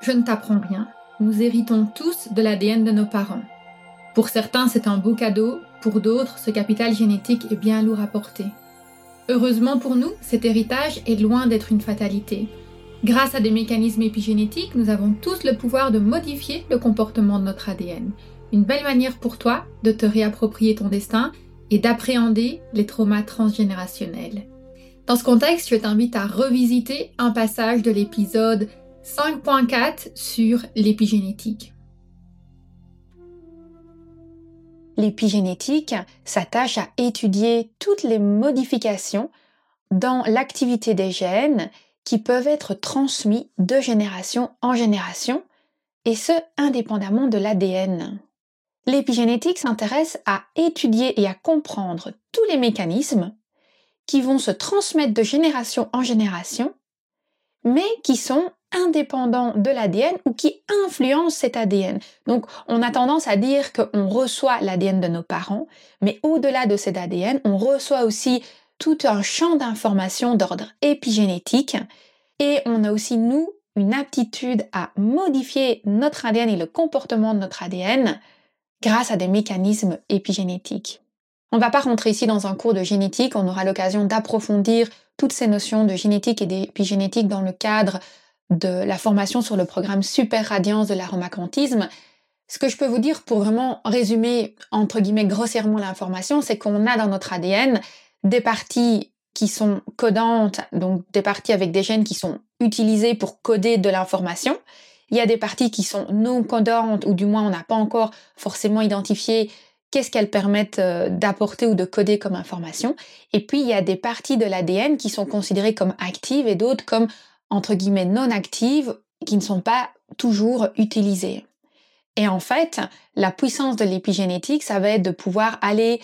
je ne t'apprends rien. Nous héritons tous de l'ADN de nos parents. Pour certains, c'est un beau cadeau, pour d'autres, ce capital génétique est bien lourd à porter. Heureusement pour nous, cet héritage est loin d'être une fatalité. Grâce à des mécanismes épigénétiques, nous avons tous le pouvoir de modifier le comportement de notre ADN. Une belle manière pour toi de te réapproprier ton destin et d'appréhender les traumas transgénérationnels. Dans ce contexte, je t'invite à revisiter un passage de l'épisode 5.4 sur l'épigénétique. L'épigénétique s'attache à étudier toutes les modifications dans l'activité des gènes qui peuvent être transmis de génération en génération, et ce indépendamment de l'ADN. L'épigénétique s'intéresse à étudier et à comprendre tous les mécanismes qui vont se transmettre de génération en génération, mais qui sont indépendants de l'ADN ou qui influencent cet ADN. Donc on a tendance à dire qu'on reçoit l'ADN de nos parents, mais au-delà de cet ADN, on reçoit aussi tout un champ d'informations d'ordre épigénétique et on a aussi, nous, une aptitude à modifier notre ADN et le comportement de notre ADN grâce à des mécanismes épigénétiques. On ne va pas rentrer ici dans un cours de génétique, on aura l'occasion d'approfondir toutes ces notions de génétique et d'épigénétique dans le cadre de la formation sur le programme Super Radiance de l'aromacantisme. Ce que je peux vous dire pour vraiment résumer entre guillemets grossièrement l'information, c'est qu'on a dans notre ADN des parties qui sont codantes, donc des parties avec des gènes qui sont utilisés pour coder de l'information. Il y a des parties qui sont non codantes, ou du moins on n'a pas encore forcément identifié qu'est-ce qu'elles permettent euh, d'apporter ou de coder comme information. Et puis il y a des parties de l'ADN qui sont considérées comme actives et d'autres comme entre guillemets non actives qui ne sont pas toujours utilisées. Et en fait, la puissance de l'épigénétique, ça va être de pouvoir aller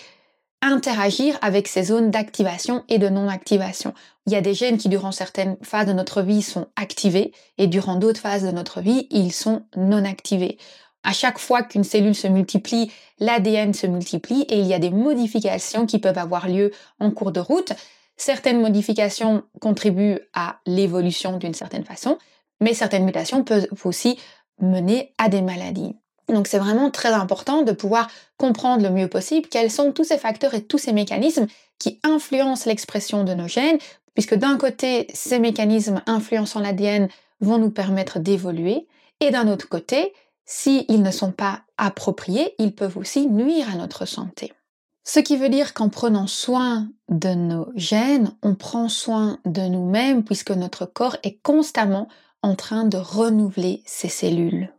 interagir avec ces zones d'activation et de non-activation. Il y a des gènes qui, durant certaines phases de notre vie, sont activés et durant d'autres phases de notre vie, ils sont non activés. À chaque fois qu'une cellule se multiplie, l'ADN se multiplie et il y a des modifications qui peuvent avoir lieu en cours de route. Certaines modifications contribuent à l'évolution d'une certaine façon, mais certaines mutations peuvent aussi mener à des maladies. Donc c'est vraiment très important de pouvoir comprendre le mieux possible quels sont tous ces facteurs et tous ces mécanismes qui influencent l'expression de nos gènes, puisque d'un côté, ces mécanismes influençant l'ADN vont nous permettre d'évoluer, et d'un autre côté, s'ils ne sont pas appropriés, ils peuvent aussi nuire à notre santé. Ce qui veut dire qu'en prenant soin de nos gènes, on prend soin de nous-mêmes puisque notre corps est constamment en train de renouveler ses cellules.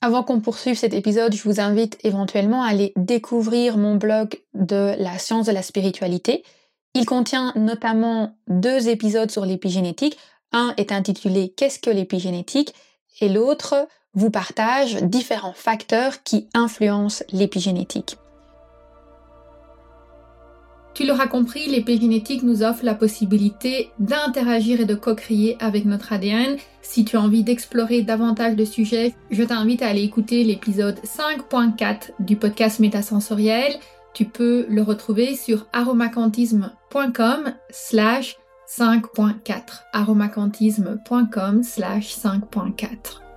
Avant qu'on poursuive cet épisode, je vous invite éventuellement à aller découvrir mon blog de la science de la spiritualité. Il contient notamment deux épisodes sur l'épigénétique. Un est intitulé Qu'est-ce que l'épigénétique? et l'autre vous partage différents facteurs qui influencent l'épigénétique. Tu l'auras compris, l'épigénétique nous offre la possibilité d'interagir et de co-créer avec notre ADN. Si tu as envie d'explorer davantage de sujets, je t'invite à aller écouter l'épisode 5.4 du podcast Métasensoriel. Tu peux le retrouver sur aromacantisme.com slash 5.4 aromacantisme.com slash 5.4